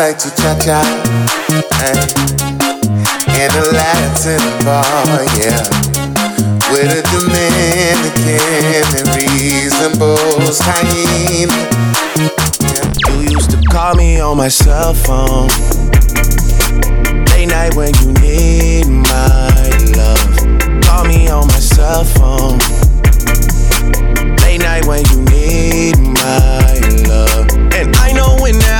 like to cha cha in a Latin bar, yeah, with a Dominican resembles Cayenne. Yeah. You used to call me on my cell phone late night when you need my love. Call me on my cell phone late night when you need my love. And I know when that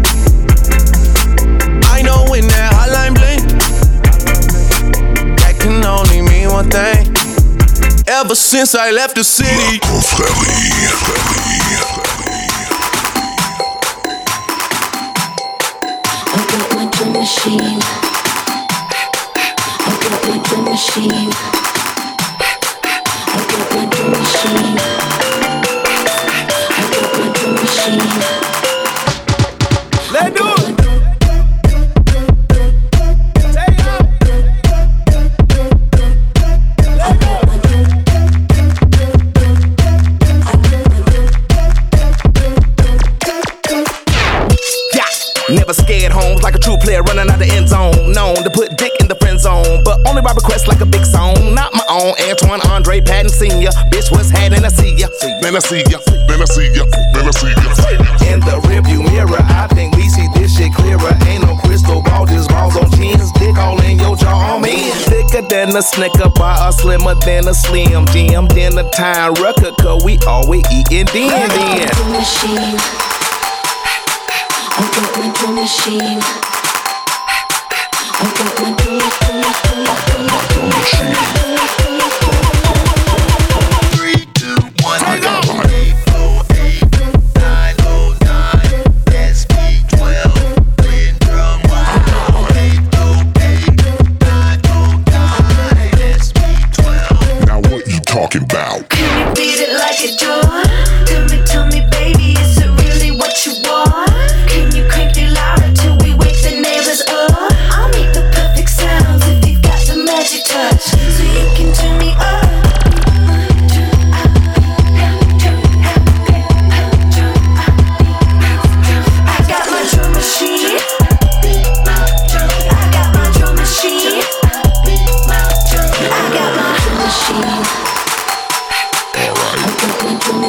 One thing. Ever since I left the city. machine. I got my drum machine. I got my drum machine. I got my drum machine. Let's do it. Then I see ya, then I see ya, then I see ya. In the rearview mirror, I think we see this shit clearer. Ain't no crystal ball, just balls on jeans. Dick all in your jaw, man. Thicker than a snicker bar, or slimmer than a slim. Jammed in a time record, cause we always eating then then. Drum machine. I got my drum machine. I got my drum machine. Talking about?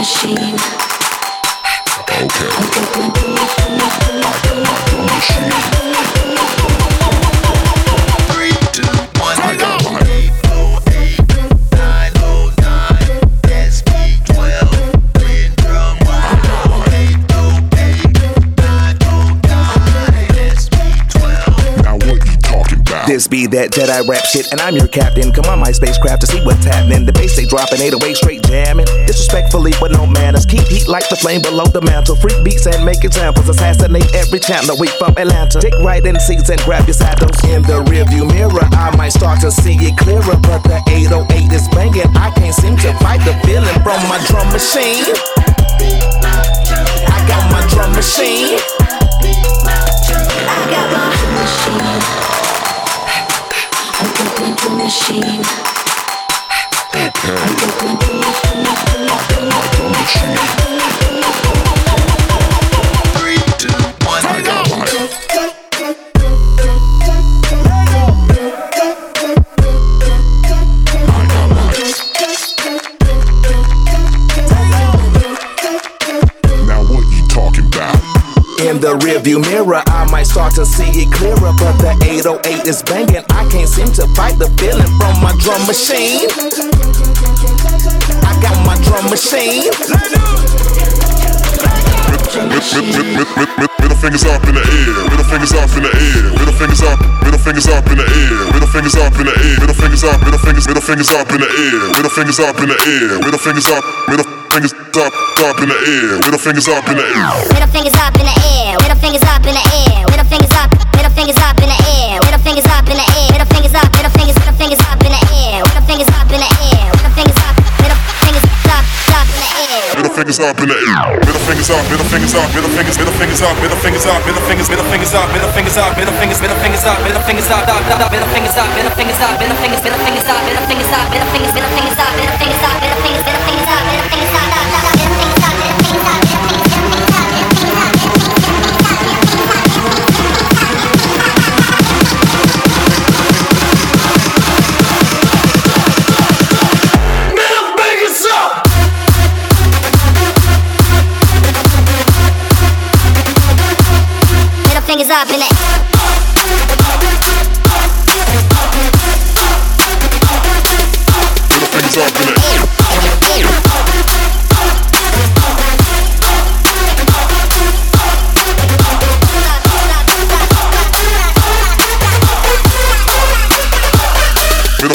Machine. Okay. I got my drum, be that Jedi rap shit, and I'm your captain. Come on, my spacecraft to see what's happening. The bass they dropping, 808 straight jamming. Disrespectfully, but no manners. Keep heat like the flame below the mantle. Freak beats and make examples. Assassinate every channel. We from Atlanta. Take right in seats and grab your saddles. In the rearview mirror, I might start to see it clearer, but the 808 is banging. I can't seem to fight the feeling from my drum machine. I got my drum machine. I got my machine. Rearview mirror, I might start to see it clearer, but the 808 is banging. I can't seem to fight the feeling from my drum machine. I got my drum machine. Middle fingers up in the air, middle fingers up in the air, middle fingers up, middle fingers up in the air, middle fingers up in the air, middle fingers up, middle fingers, middle fingers up in the air, middle fingers up in the air, middle fingers up, middle fingers up, up in the air, middle fingers up in the air. Middle fingers up in the air. Middle fingers up in the air. Middle fingers up. Middle fingers up in the air. Middle fingers up in the air. Middle fingers up. Middle fingers. Middle fingers up in the air. Middle fingers up in the air. Middle fingers up. Middle fingers up. Up in the air. Middle fingers up in the air. Middle fingers up, middle fingers up, middle fingers, middle fingers up, middle fingers up, middle fingers, middle fingers up, middle fingers up, middle fingers, middle fingers up, middle fingers up, up, up, up, middle fingers up, middle fingers up, middle fingers, middle fingers up, middle fingers up, middle fingers, middle fingers up, middle fingers up, middle fingers, middle fingers up, up in it.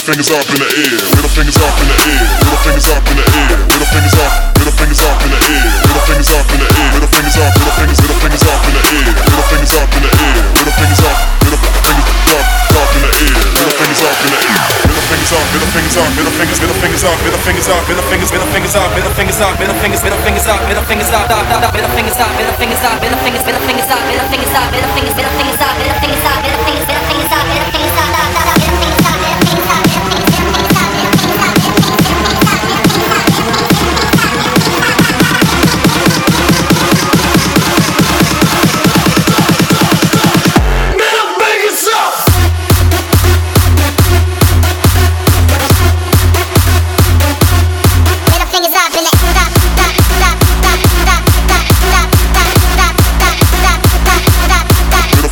fingers up in the air, middle fingers up in the air, middle fingers up in the air, middle fingers up, middle fingers up in the air, middle fingers up in the air, middle fingers up, middle fingers, middle fingers up in the air fingers up in the air, middle fingers up, middle fingers up, up in the air, middle fingers up in the air. Middle fingers up, middle fingers up, middle fingers, middle fingers up, middle fingers up, middle fingers, middle fingers up, middle fingers up, middle fingers, middle fingers up, middle fingers up, middle fingers up, middle fingers up, middle fingers up, middle fingers, middle fingers up, middle fingers up, middle fingers, middle fingers up, middle fingers up, middle fingers up.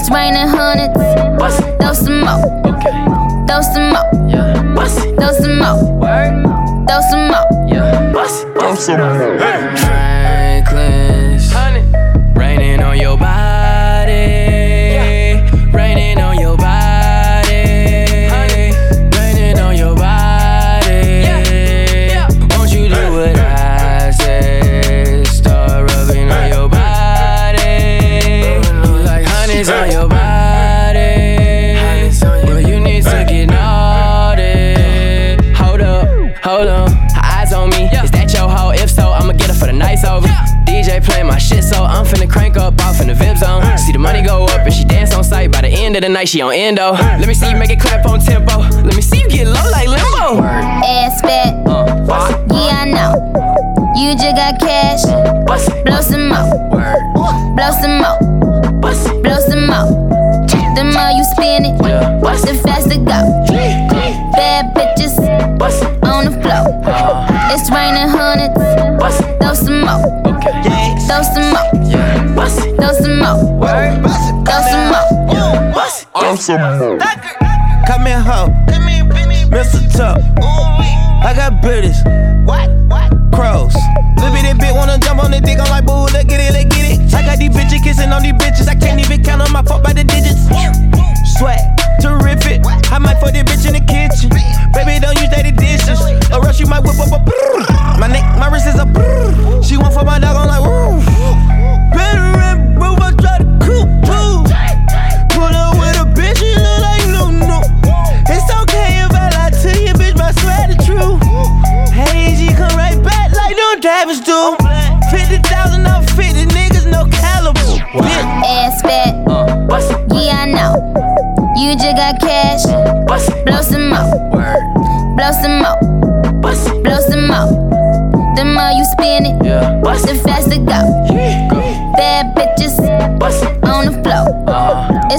It's raining hundreds. Throw some more. Okay. Throw some more. Yeah. Throw some more. Word. Throw some more. Yeah. Throw some more. Hey. End of the night, she on endo. Let me see you make it clap on tempo. Let me see you get low like limbo. Ass fat. Uh, Yeah, I know. You just got cash. Blow some more. word, Blow some more. Blow some more. The more you spin it, the it, faster go. Bad bitches on the floor. It's raining hundreds. Throw some more. okay, Throw some more. yeah, bust it, Throw some more. Bust it, Come here, ho. Mr. Tuck. I got British. What? What? Crows. Little bitty bitch wanna jump on the dick. I'm like, boo, let's get it, let's get it. I got these bitches kissing on these bitches. I can't even count on my fuck by the digits. Swag, terrific. I might fuck this bitch in the kitchen. Baby, don't use dirty dishes. Or else you might whip up a brrr. My neck, my wrist is a brrr. She want for my dog, I'm like, woo.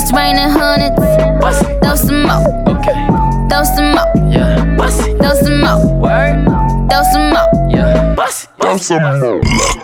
It's raining hundreds. bust it, Throw some more. okay, Throw some more. yeah, bust it, Throw some more. word, Throw some more. yeah, bust it, bust it. Thank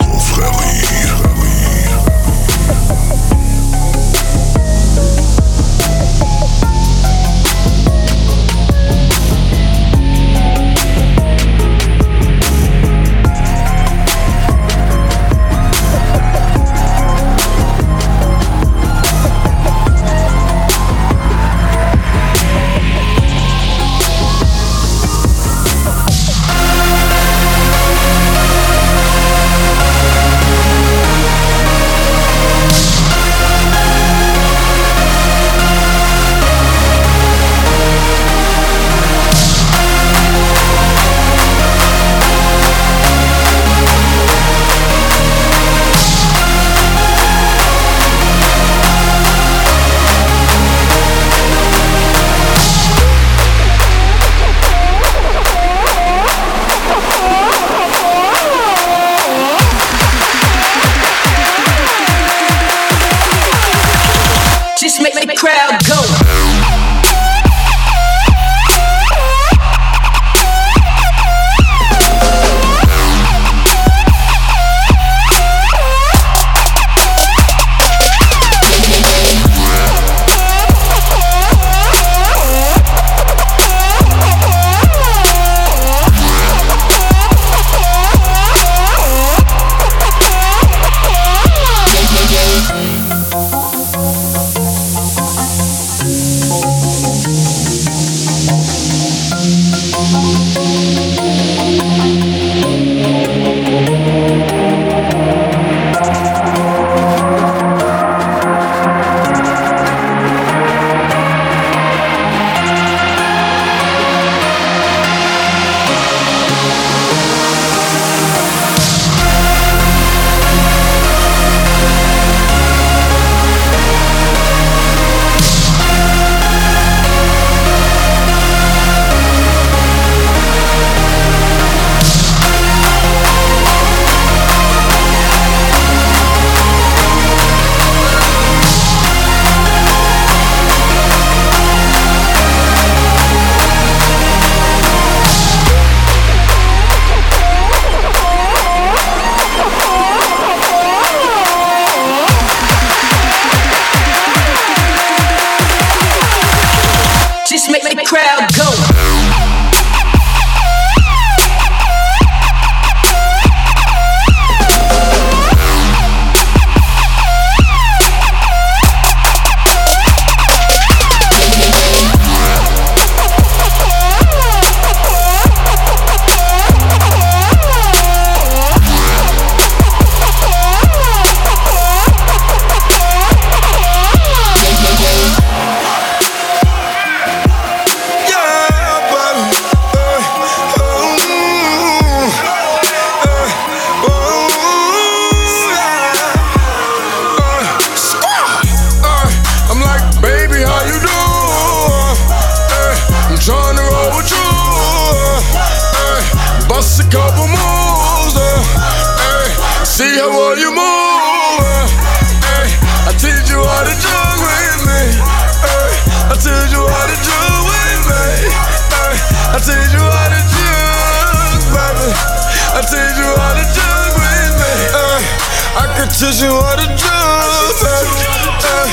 I can teach you how to jug, baby. Hey,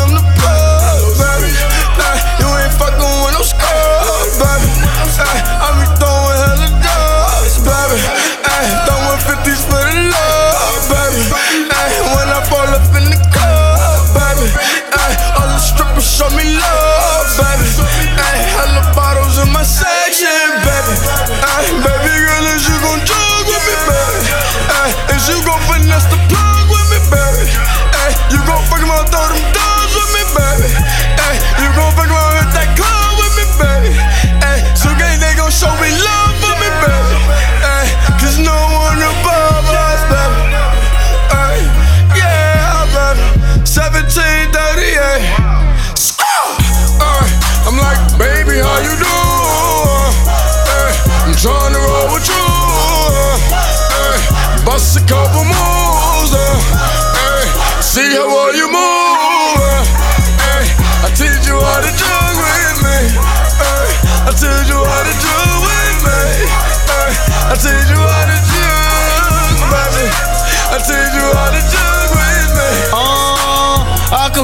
I'm the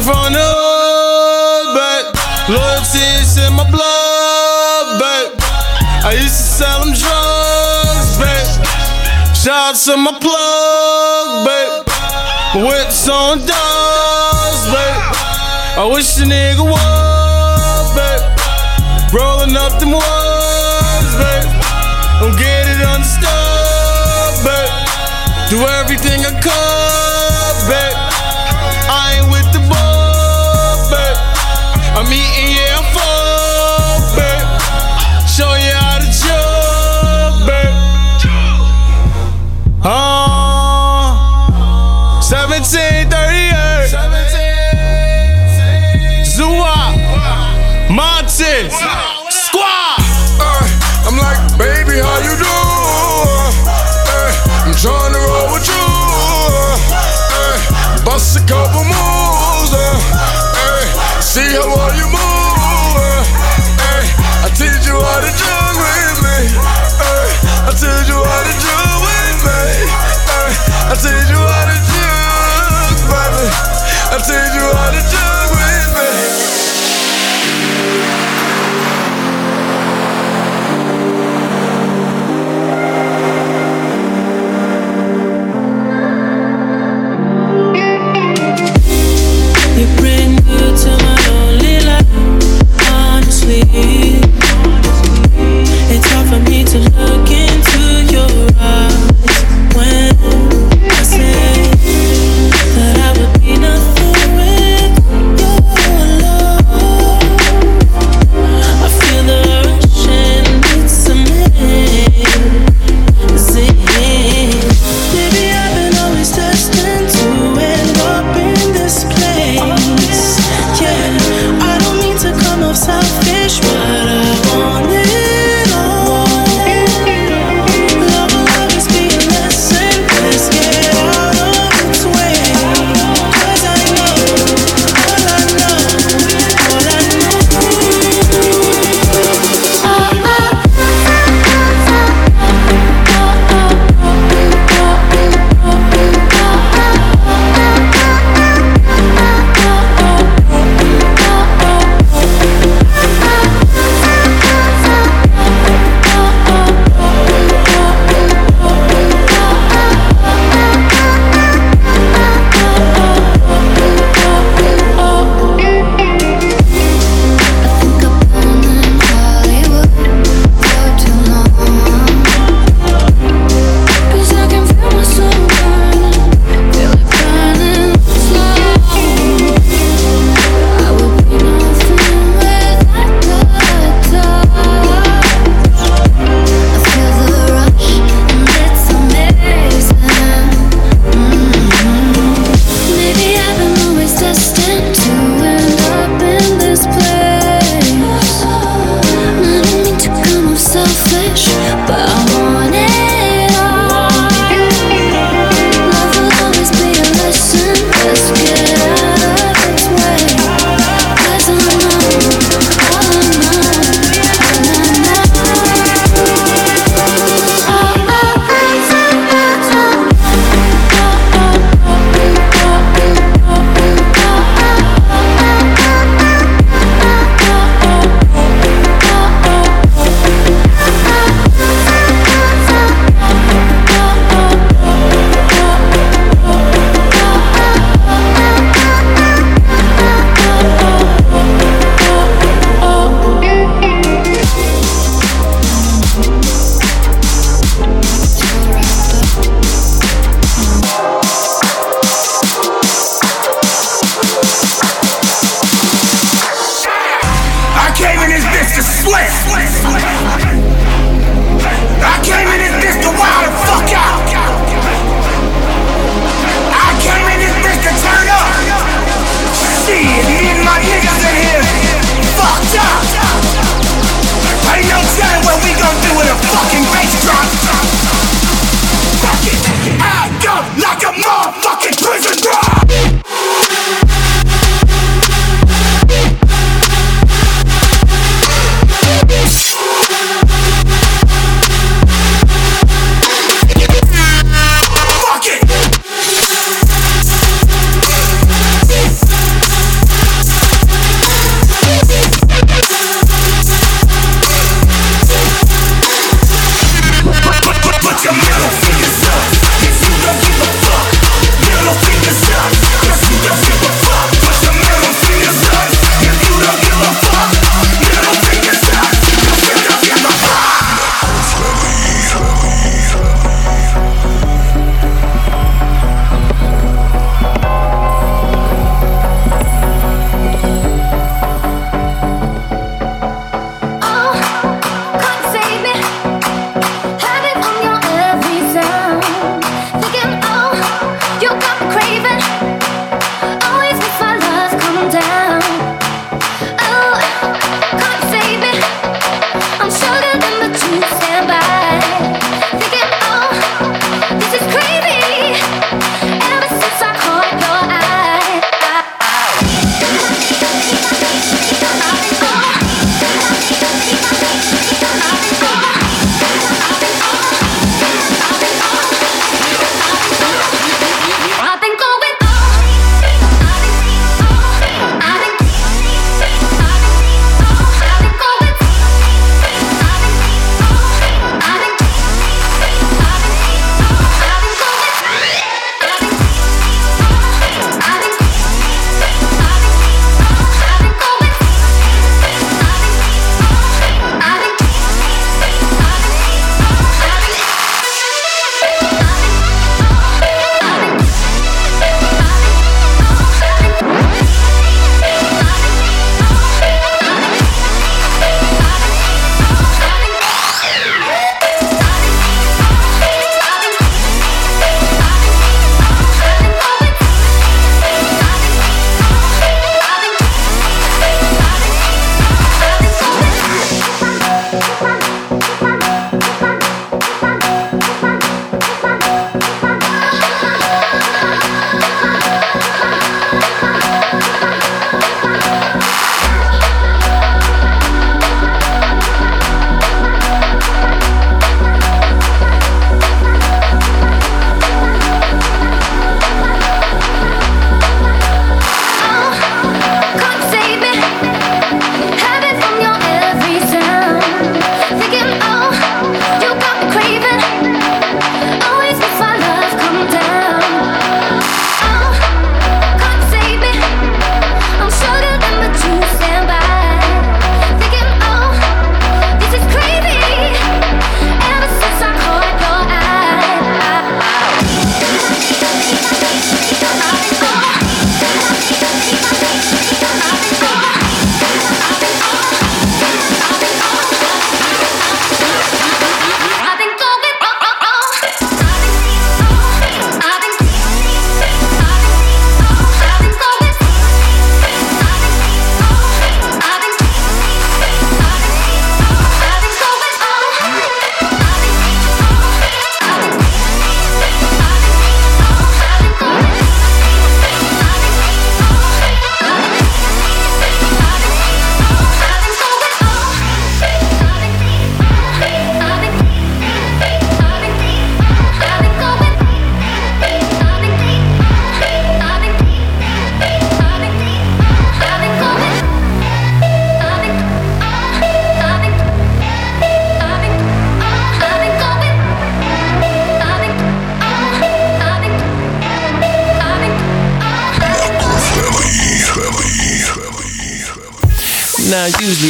from the hood, but loyalty is in my blood, but I used to sell them drugs, shout out to my plug, but whips on dogs, but I wish the nigga was, but rolling up them ones, but don't get it understood, but do everything I could, I'm eating, yeah, I'm full, but show you how to jug, but uh, 1738, Zua, Montes, Squad. Ay, I'm like, baby, how you? Ay, I'm trying to roll with you. Ay, bust a couple moves. Uh, see how well you move. Ay, I teach you how to jug with me. Ay, I teach you how to jug with me. Ay, I teach you how to jug, baby. I teach you how to jug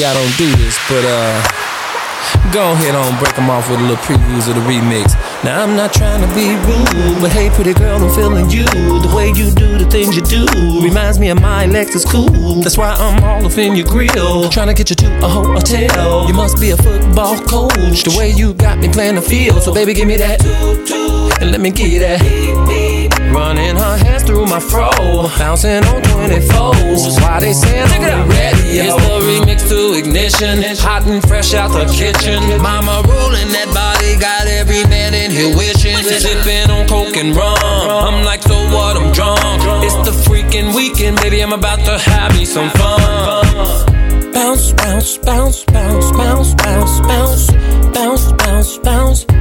I don't do this, but uh. Go ahead on, break them off with a little previews of the remix. Now I'm not trying to be rude, but hey, pretty girl, I'm feeling you. The way you do the things you do reminds me of my Lexus cool. That's why I'm all up in your grill, trying to get you to a hotel. You must be a football coach, the way you got me playing the field. So baby, give me that, and let me get that. My fro, bouncing on 24s. Why they saying Check it out. radio? It's the remix to ignition, hot and fresh out the kitchen. Mama rolling that body, got every man in here wishing. Sipping on coke and rum. I'm like, so what? I'm drunk. It's the freaking weekend, baby. I'm about to have me some fun. Bounce, bounce, bounce, bounce, bounce, bounce, bounce, bounce, bounce, bounce.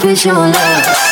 up with your love.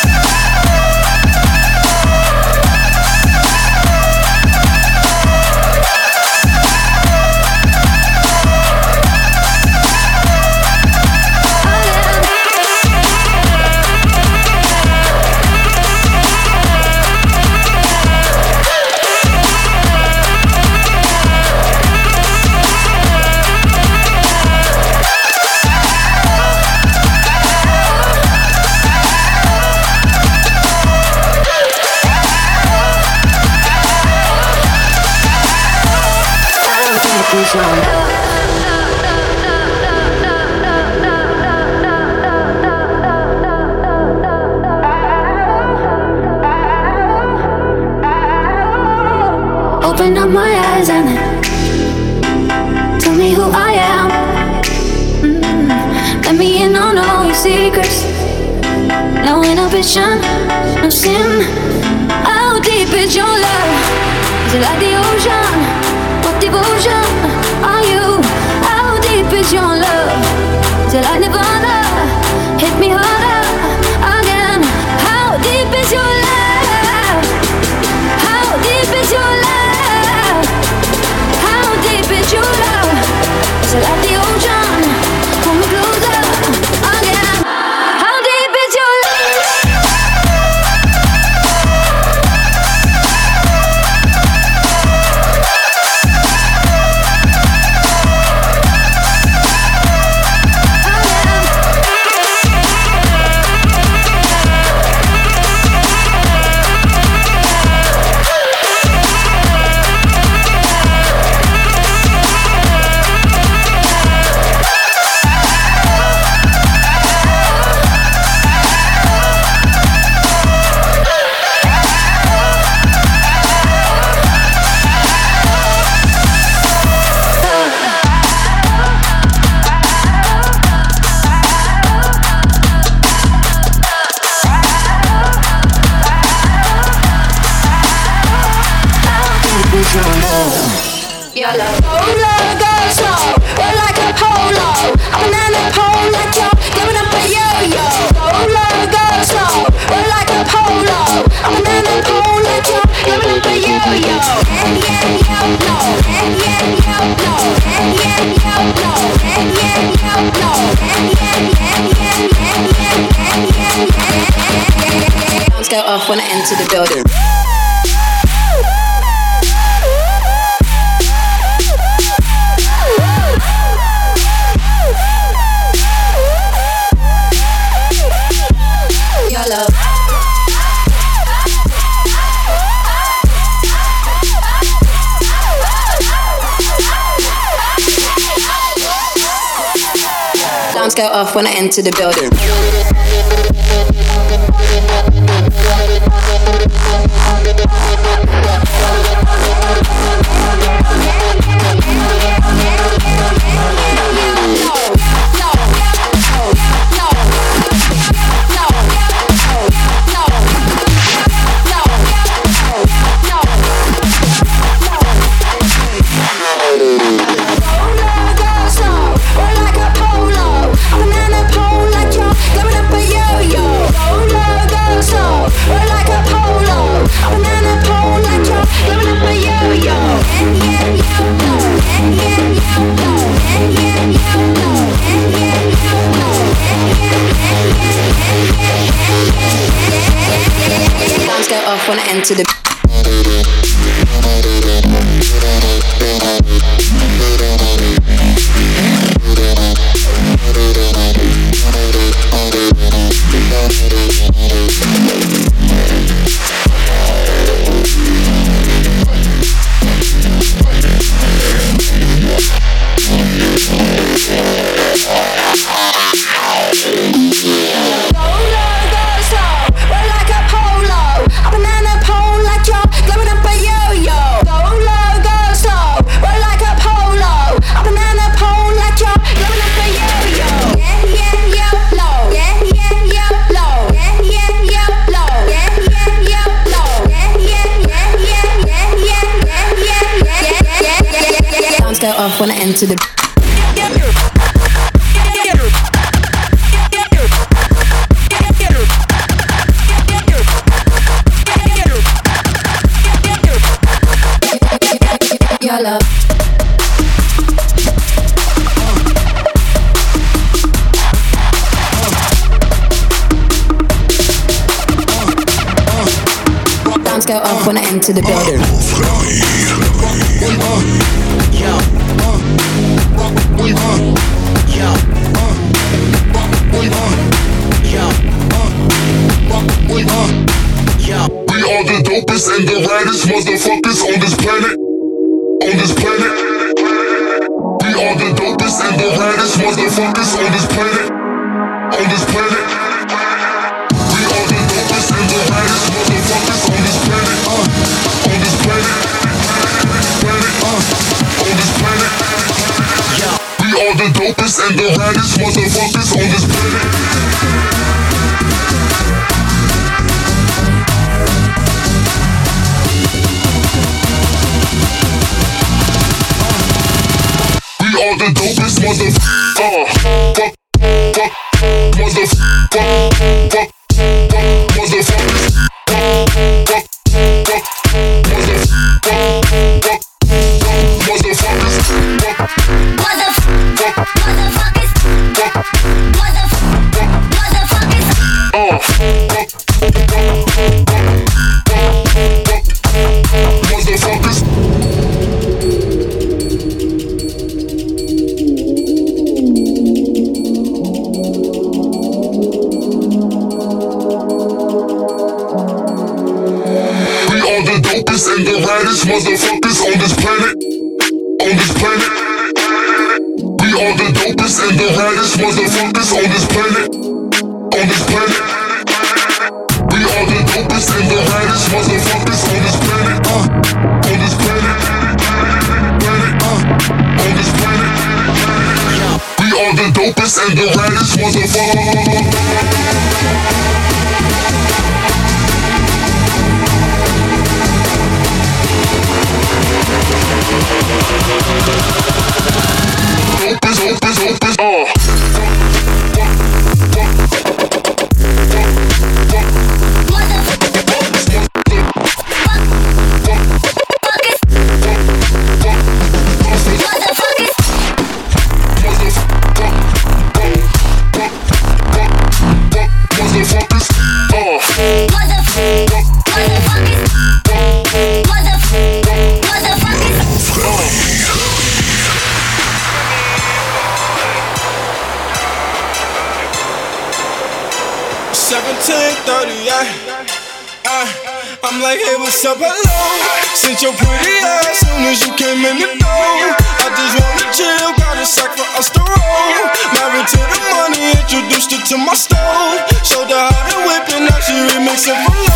lights go off when I enter the building. Alarms go off when I enter the building. To the to the Your love. go up when I enter the building. motherfucker. up alone. Since your pretty ass soon as you came in the door. I just wanna chill, got a sack for us to roll. Married to the money, introduced her to my stove. Showed her how to whip and now she remixing for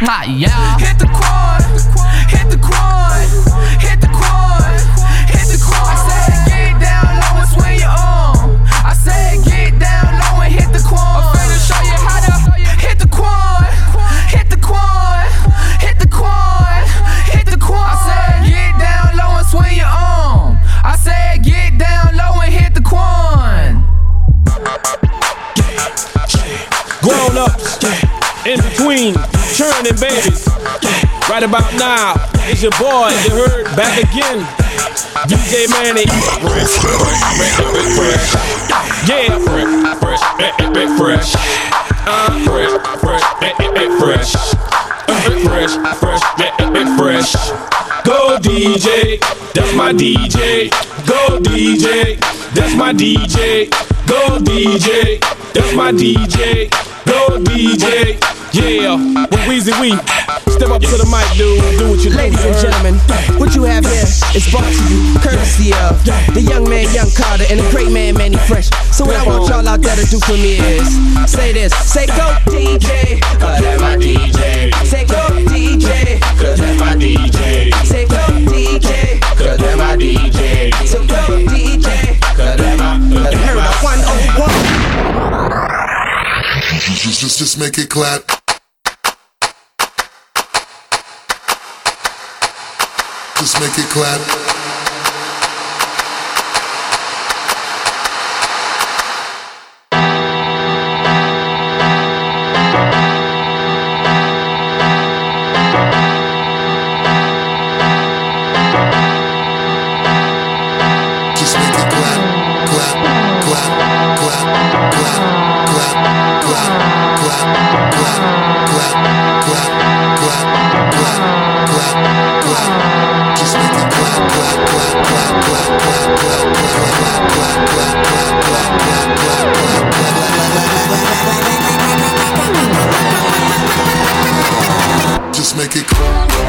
哎呀 your boy, you heard, back again. DJ Mannie. Fresh, fresh, yeah. Fresh, fresh, fresh, fresh, fresh, fresh, fresh, fresh, fresh. Go DJ, that's my DJ. Go DJ, that's my DJ. Go DJ, that's my DJ. Go DJ. Yeah, with Weezy We. Step up to the mic, dude. Do what you do. Ladies and gentlemen, what you have here is brought to you courtesy of the young man, Young Carter, and the great man, Mannie Fresh. So what I want y'all out there to do for me is say this, say go DJ, cause that's my DJ. Say go DJ, cause that's my DJ. Say go DJ, cause that's my DJ. So go DJ, cause that's my. Cause oh Just, just, just make it clap. Just make it clap. Just make it cool.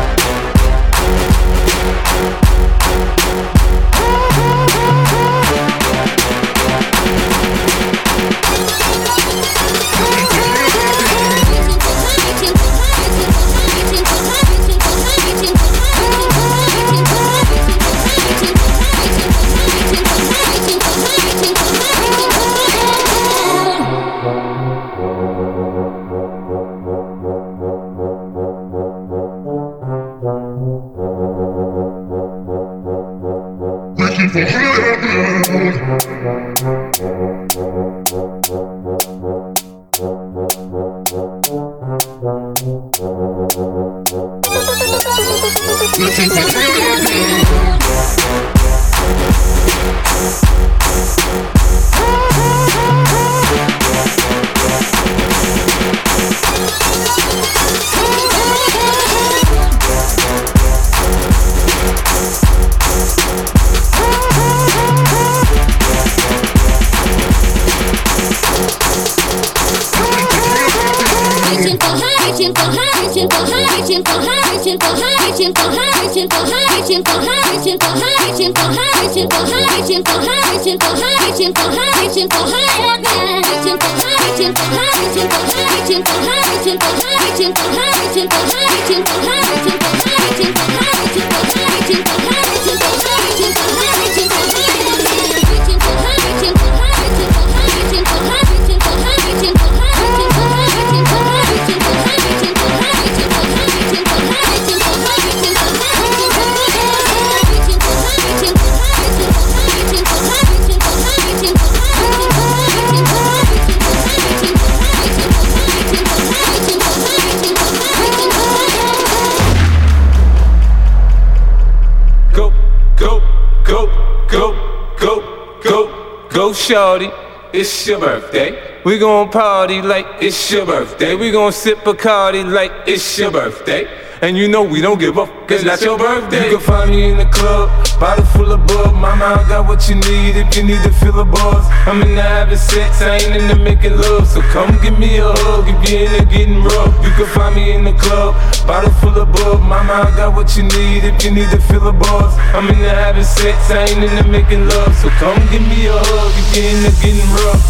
It's your birthday. We gon' party like it's your birthday. We gon' sip Bacardi like it's your birthday. And you know we don't give up, cause that's your birthday. You can find me in the club, bottle full of bug. Mama, I got what you need if you need to feel a buzz. I'm in the having sex, I ain't into making love. So come give me a hug if you're into getting rough. You can find me in the club, bottle full of bug. Mama, I got what you need if you need to feel a buzz. I'm in the having sex, I ain't into making love. So come give me a hug if you're into getting rough.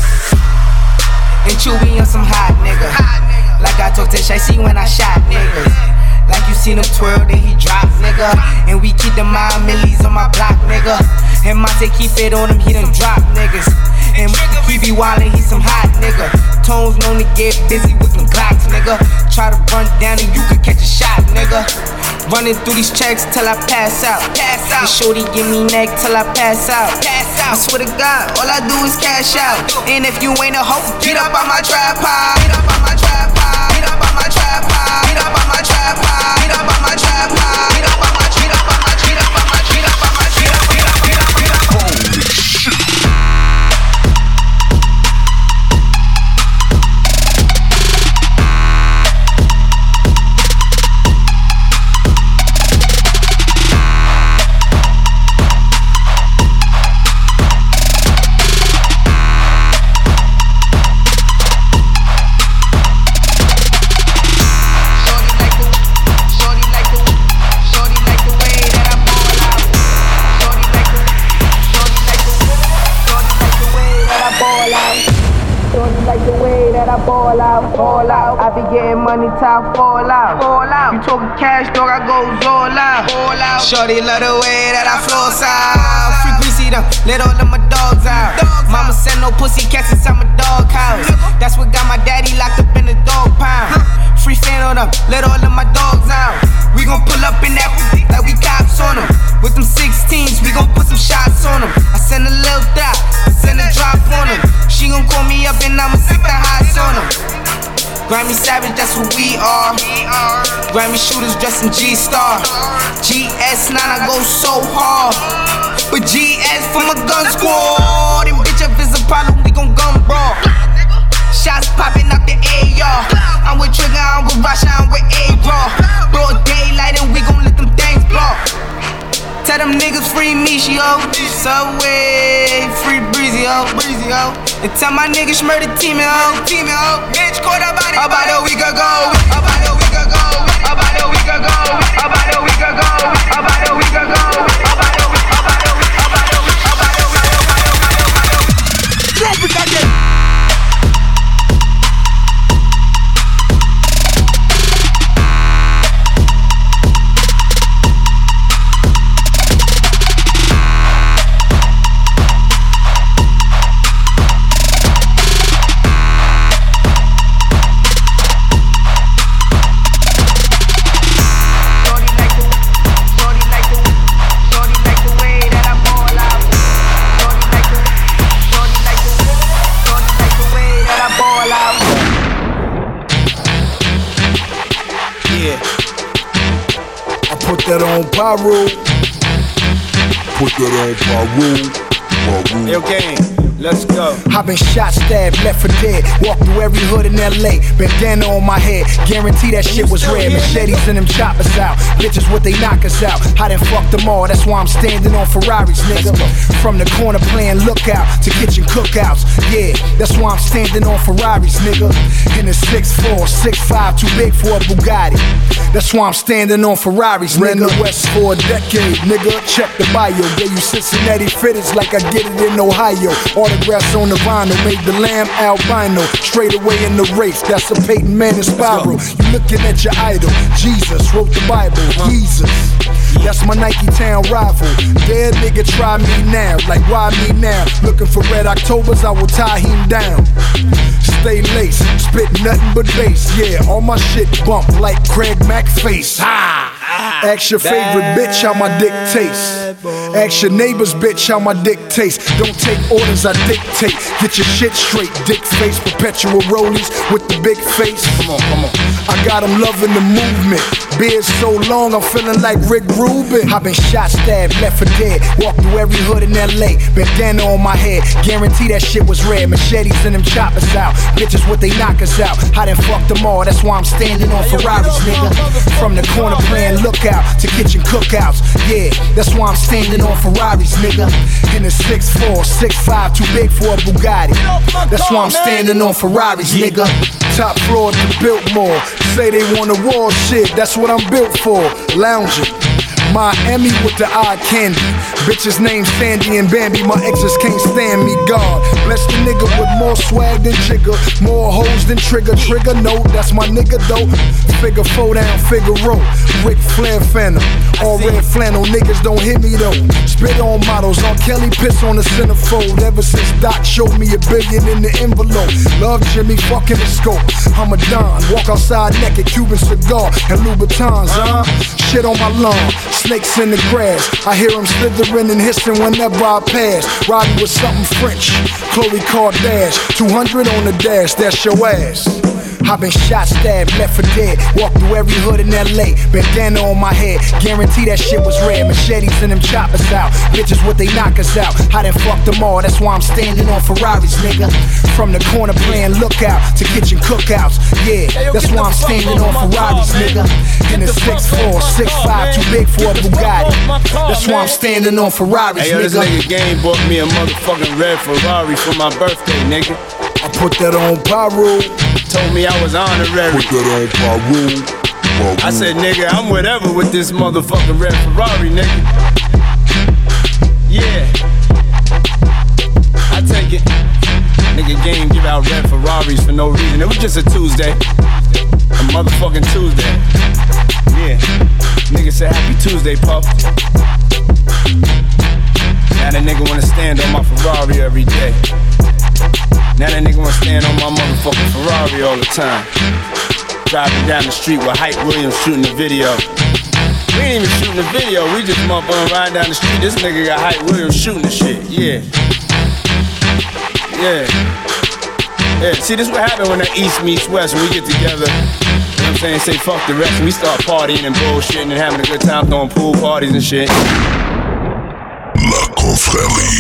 And Chewy on some hot nigga. hot nigga. Like I talked to Shay, see when I shot niggas. Like you seen him twirl, then he drop, nigga. And we keep the mind millies on my block, nigga. And Monte keep it on him, he done drop niggas. And he be wildin', he some hot nigga. Tones known to get busy with them Glocks, nigga. Try to run down and you could catch a shot, nigga. Running through these checks till I pass out. Pass out. And shorty give me neck till I pass out. Pass out. I swear to God, all I do is cash out. And if you ain't a hoe, get up on my trap pile. Get up on my trap pile. Get up on my trap pile. Get up trap pile. Get up on my trap up get up on my out, ball out. I be getting money, top fall out, fall out. You talking cash, dog, I go all out, all out. Shorty love the way that I flow out. Free greasy them, let all of my dogs out. Mama said no pussy cats inside my dog house. That's what got my daddy locked up in the dog pound. Free fan on them, let all of my dogs out. We gon' pull up in that like we cops on them. With them 16s, we gon' put some shots on them. I send a little drop, I send a drop on them. She gon' call me up and I'ma sit the highs on them. Grammy Savage, that's who we are. Grammy shooters dressed in G Star. GS9, I go so hard. But GS for my gun squad. And bitch, if it's a problem, we gon' gun brawl. Shots the I'm with Trigger, I'm with Rasha, I'm with A-Raw. Broad daylight and we gon' let them things blow. Tell them niggas free me, she yo. Subway, free breezy, yo. Breezy, yo. And tell my niggas murder team, oh. yo. Team, yo. Bitch, caught a body. About a week ago. About a week ago. About a week ago. About a week ago. About a week ago. That on pyro. Put that on pyro. Yo, gang, let's go. I've been shot, stabbed, left for dead. Walked through every hood in LA. Bandana on my head. Guarantee that shit was red. Machetes and them choppers out. Bitches, what they knock us out. I done fucked them all. That's why I'm standing on Ferraris, nigga. From the corner playing lookout to kitchen cookouts. Yeah, that's why I'm standing on Ferraris, nigga. In the 6'4, 6'5, too big for a Bugatti. That's why I'm standing on Ferraris, Ran the West for a decade, nigga. Check the bio. Gave you Cincinnati fitteds like I get it in Ohio. Autographs on the vinyl, made the lamb albino. Straight away in the race, that's a Peyton Manning spiral. You looking at your idol, Jesus wrote the Bible, Jesus. That's my Nike Town rival. Dead nigga, try me now, like why me now? Looking for red Octobers, I will tie him down. Stay lace, spit nothing but bass. Yeah, all my shit bump like Craig Mack face. Ha! Ask your favorite bitch how my dick tastes. Ask your neighbor's bitch how my dick tastes. Don't take orders, I dictate. Get your shit straight, dick face. Perpetual rollies with the big face. Come on, come on. I got 'em loving the movement. Beard so long, I'm feeling like Rick Rubin. I've been shot, stabbed, left for dead. Walked through every hood in LA. Bandana on my head. Guarantee that shit was red. Machetes and them choppers out. Bitches, what they knock us out. I done fucked them all. That's why I'm standing on Ferraris, nigga. From the corner playing lookout to kitchen cookouts. Yeah, that's why I'm standing on Ferraris, nigga. In a 6'4, 6'5, too big for a Bugatti. That's why I'm standing on Ferraris, nigga. Top floor to Biltmore. Say they want a wall shit, that's what I'm built for. Lounging. Miami with the eye candy. Bitches named Sandy and Bambi. My exes can't stand me. God bless the nigga with more swag than Jigger. More hoes than Trigger. Trigger, no, that's my nigga though. Figure four down, figure row. Ric Flair Phantom. All red flannel niggas don't hit me though. Spit on models. R. Kelly piss on the centerfold. Ever since Doc showed me a billion in the envelope. Love Jimmy, fucking the scope. I'm a Don. Walk outside naked, Cuban cigar and Louboutins, huh? Uh-huh. Shit on my lawn. Snakes in the grass. I hear them slithering and hissing whenever I pass. Riding with something French. Khloé Kardashian. 200 on the dash, that's your ass. I've been shot, stabbed, left for dead. Walked through every hood in LA. Bandana on my head. Guarantee that shit was red. Machetes and them choppers out. Bitches, what they knock us out. I done fucked them all. That's why I'm standing on Ferraris, nigga. From the corner playing lookout to kitchen cookouts. Yeah, that's why I'm standing on Ferraris, nigga. In a 6'4, 6'5, too big for a Bugatti. That's why I'm standing on Ferraris, nigga. Hey, yo, this nigga. nigga game bought me a motherfucking red Ferrari for my birthday, nigga. I put that on Pyro. Told me I was honorary. Put that on Pyro. I said, nigga, I'm whatever with this motherfucking red Ferrari, nigga. Yeah. I take it. Nigga game give out red Ferraris for no reason. It was just a Tuesday. A motherfucking Tuesday. Yeah. Nigga said happy Tuesday, Puff. Now that nigga wanna stand on my Ferrari every day. Now that nigga wanna stand on my motherfucking Ferrari all the time. Driving down the street with Hype Williams shooting the video. We ain't even shooting the video, we just motherfucking riding down the street. This nigga got Hype Williams shooting the shit, yeah. Yeah. Yeah, see, this what happen when the East meets West when we get together. You know I'm saying? Say fuck the rest. and We start partying and bullshitting and having a good time throwing pool parties and shit. La confrérie.